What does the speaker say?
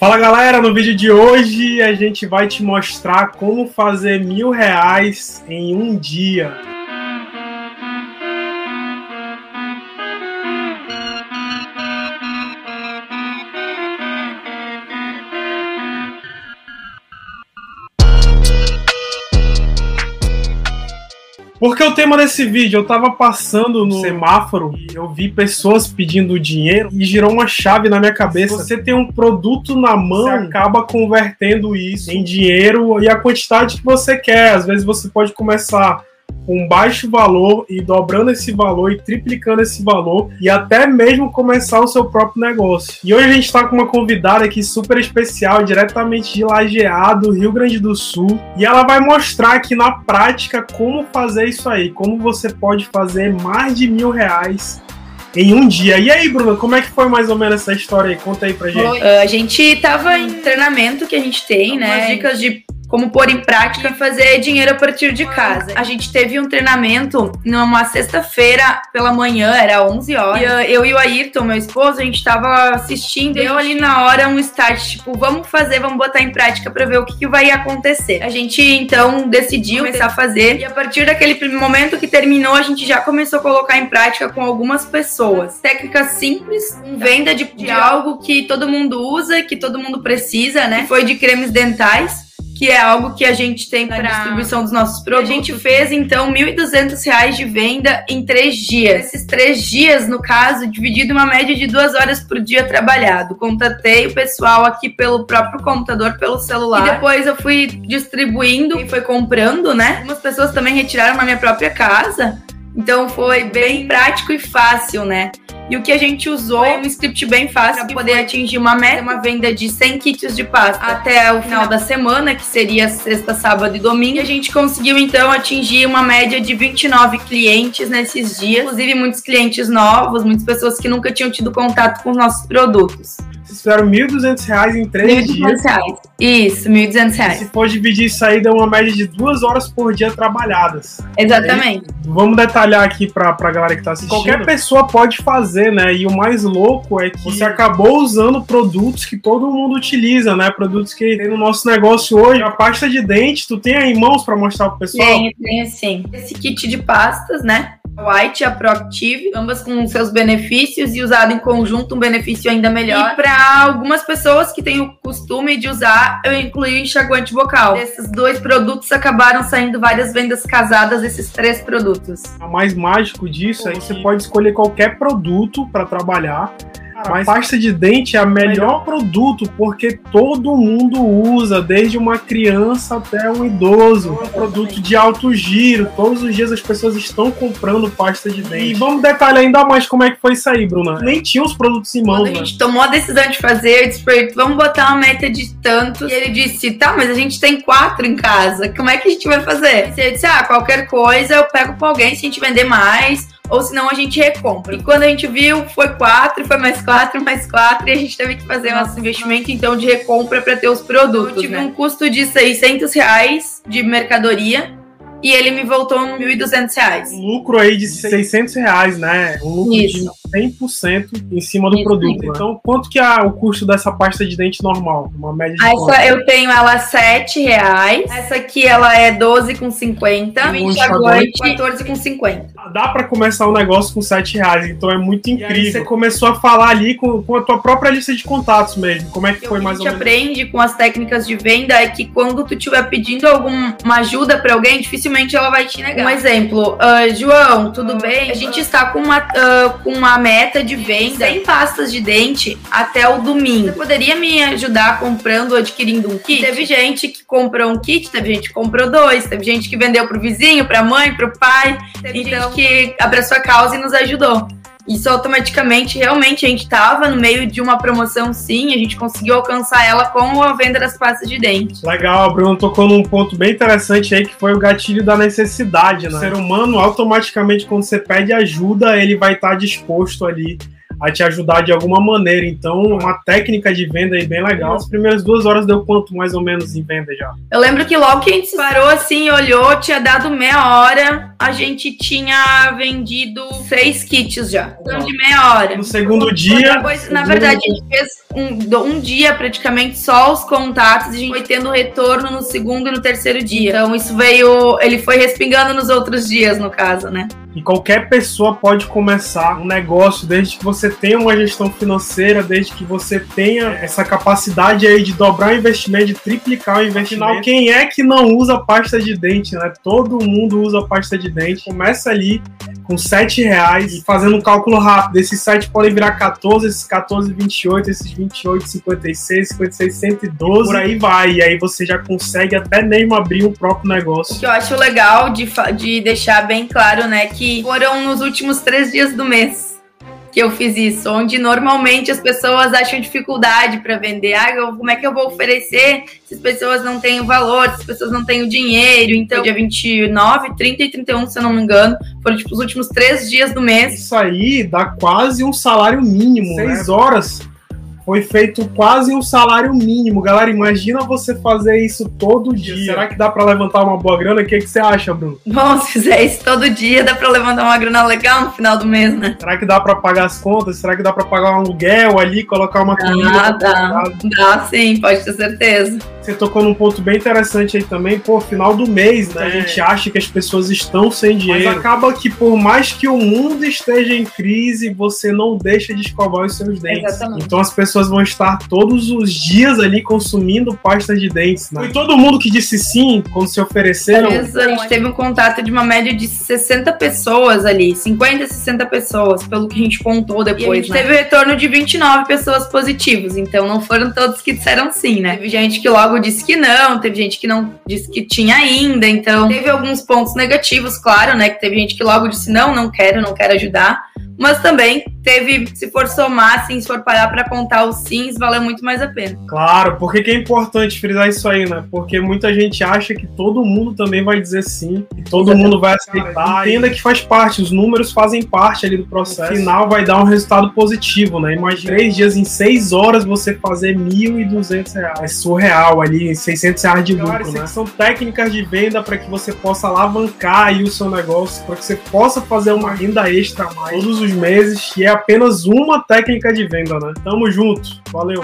Fala galera, no vídeo de hoje a gente vai te mostrar como fazer mil reais em um dia. Porque o tema desse vídeo, eu tava passando no semáforo e eu vi pessoas pedindo dinheiro e girou uma chave na minha cabeça. Você tem um produto na mão, você acaba convertendo isso em dinheiro e a quantidade que você quer. Às vezes você pode começar com baixo valor e dobrando esse valor e triplicando esse valor e até mesmo começar o seu próprio negócio. E hoje a gente está com uma convidada aqui super especial, diretamente de Lajeado, Rio Grande do Sul, e ela vai mostrar aqui na prática como fazer isso aí, como você pode fazer mais de mil reais em um dia. E aí, Bruna, como é que foi mais ou menos essa história aí? Conta aí pra gente. Uh, a gente tava em treinamento que a gente tem, né? Dicas de como pôr em prática e fazer dinheiro a partir de casa. A gente teve um treinamento numa sexta-feira pela manhã, era 11 horas. E eu e o Ayrton, meu esposo, a gente tava assistindo. Deu ali na hora um start, tipo, vamos fazer, vamos botar em prática para ver o que, que, vai acontecer. A gente então decidiu começar a fazer e a partir daquele momento que terminou, a gente já começou a colocar em prática com algumas pessoas. Técnicas simples, venda de, de algo que todo mundo usa, que todo mundo precisa, né? Foi de cremes dentais que é algo que a gente tem para distribuição dos nossos produtos. A gente fez então R$ 1.200 de venda em três dias. Esses três dias, no caso, dividido uma média de duas horas por dia trabalhado. Contatei o pessoal aqui pelo próprio computador, pelo celular. E depois eu fui distribuindo e foi comprando, né? Algumas pessoas também retiraram na minha própria casa. Então foi bem prático e fácil, né? E o que a gente usou é um script bem fácil para poder atingir uma meta, uma venda de 100 kits de pasta até o final da semana, que seria sexta, sábado e domingo. E a gente conseguiu então atingir uma média de 29 clientes nesses dias, inclusive muitos clientes novos, muitas pessoas que nunca tinham tido contato com os nossos produtos. Fizeram R$ 1.200 em três dias. Reais. Isso, R$ 1.200. Se for dividir isso aí, dá uma média de duas horas por dia trabalhadas. Exatamente. Aí, vamos detalhar aqui para a galera que está assistindo. Qualquer pessoa pode fazer, né? E o mais louco é que você acabou usando produtos que todo mundo utiliza, né? Produtos que tem no nosso negócio hoje. A pasta de dente, tu tem aí em mãos para mostrar pro pessoal? Tenho, tenho sim. Esse kit de pastas, né? White e a Proactive, ambas com seus benefícios e usado em conjunto um benefício ainda melhor. E para algumas pessoas que têm o costume de usar, eu incluí o enxaguante vocal. Esses dois produtos acabaram saindo várias vendas casadas desses três produtos. O mais mágico disso é que você pode escolher qualquer produto para trabalhar mas pasta de dente é o melhor produto porque todo mundo usa, desde uma criança até um idoso. É um produto de alto giro. Todos os dias as pessoas estão comprando pasta de dente. E vamos detalhar ainda mais como é que foi isso aí, Bruna. Nem tinha os produtos em mãos. Quando a gente né? tomou a decisão de fazer, eu disse pra ele, vamos botar uma meta de tantos. E ele disse, tá, mas a gente tem quatro em casa. Como é que a gente vai fazer? E ele disse, ah, qualquer coisa eu pego com alguém se a gente vender mais ou senão a gente recompra. E quando a gente viu, foi quatro, foi mais quatro, mais quatro, e a gente teve que fazer nosso investimento então de recompra para ter os produtos. Eu tive né? um custo de 600 reais de mercadoria e ele me voltou R$ 1.200. Um lucro aí de 600 reais, né? Um lucro Isso. de 100% em cima do Isso, produto. Então, quanto que é o custo dessa pasta de dente normal? Uma média de Essa eu tenho ela 7 reais. Essa aqui ela é 12,50. E o enxaguante 14,50. Dá para começar um negócio com 7 reais, então é muito incrível. você começou a falar ali com, com, a tua própria lista de contatos mesmo. Como é que foi mais ou menos? O que a gente aprende com as técnicas de venda é que quando tu estiver pedindo alguma ajuda para alguém, dificilmente ela vai te negar. Um exemplo, uh, João, tudo bem? A gente está com uma, uh, com uma meta de venda 100 pastas de dente até o domingo. Você poderia me ajudar comprando, adquirindo um kit? Teve gente que comprou um kit, teve gente que comprou dois, teve gente que vendeu pro vizinho, pra mãe, pro pai. Teve então, gente que abraçou a causa e nos ajudou. Isso automaticamente, realmente, a gente estava no meio de uma promoção, sim, a gente conseguiu alcançar ela com a venda das pastas de dente. Legal, Bruno tocou num ponto bem interessante aí, que foi o gatilho da necessidade, né? O ser humano, automaticamente, quando você pede ajuda, ele vai estar disposto ali a te ajudar de alguma maneira. Então, uma técnica de venda aí bem legal. As primeiras duas horas deu quanto mais ou menos em venda já? Eu lembro que logo que a gente parou assim, olhou, tinha dado meia hora, a gente tinha vendido seis kits já. Então, de meia hora. No segundo dia. Depois, na verdade, a gente fez um, um dia praticamente só os contatos e a gente foi tendo retorno no segundo e no terceiro dia. Então, isso veio. Ele foi respingando nos outros dias, no caso, né? E qualquer pessoa pode começar um negócio desde que você tenha uma gestão financeira, desde que você tenha essa capacidade aí de dobrar o investimento, de triplicar o investimento. Afinal, quem é que não usa pasta de dente, né? Todo mundo usa pasta de dente. Começa ali com 7 reais e fazendo um cálculo rápido. Esses sites podem virar 14, esses 14, 28, esses 28, 56, 56, 112, por aí vai. E aí você já consegue até mesmo abrir um próprio negócio. O que eu acho legal de, de deixar bem claro, né, que foram nos últimos três dias do mês que eu fiz isso, onde normalmente as pessoas acham dificuldade para vender. Ah, eu, como é que eu vou oferecer se as pessoas não têm o valor, se as pessoas não têm o dinheiro? Então, dia 29, 30 e 31, se eu não me engano, foram tipo os últimos três dias do mês. Isso aí dá quase um salário mínimo. Né? Seis né? horas foi feito quase um salário mínimo. Galera, imagina você fazer isso todo dia. Será que dá para levantar uma boa grana? O que, que você acha, Bruno? Bom, se fizer isso todo dia, dá para levantar uma grana legal no final do mês, né? Será que dá para pagar as contas? Será que dá para pagar um aluguel ali, colocar uma comida? Ah, dá, dá sim, pode ter certeza. Você tocou num ponto bem interessante aí também, pô, final do mês, né? A gente acha que as pessoas estão sem dinheiro. Mas acaba que por mais que o mundo esteja em crise, você não deixa de escovar os seus dentes. Exatamente. Então as pessoas vão estar todos os dias ali consumindo pasta de dentes, né? Foi todo mundo que disse sim quando se ofereceram. a gente teve um contato de uma média de 60 pessoas ali, 50, 60 pessoas, pelo que a gente contou depois. E a gente né? teve o retorno de 29 pessoas positivas, então não foram todos que disseram sim, né? Teve gente que logo logo disse que não, teve gente que não disse que tinha ainda, então teve alguns pontos negativos, claro, né? Que teve gente que logo disse não, não quero, não quero ajudar mas também teve, se for somar, assim, se for parar para contar os sims, valeu muito mais a pena. Claro, porque que é importante frisar isso aí, né? Porque muita gente acha que todo mundo também vai dizer sim, e todo Exatamente. mundo vai aceitar. Entenda que faz parte, os números fazem parte ali do processo. No final vai dar um resultado positivo, né? Imagina três dias em seis horas você fazer R$ duzentos reais. É surreal ali, 600 reais de lucro, claro, né? São técnicas de venda para que você possa alavancar aí o seu negócio, para que você possa fazer uma renda extra a mais todos os meses, que é apenas uma técnica de venda, né? Tamo junto. Valeu.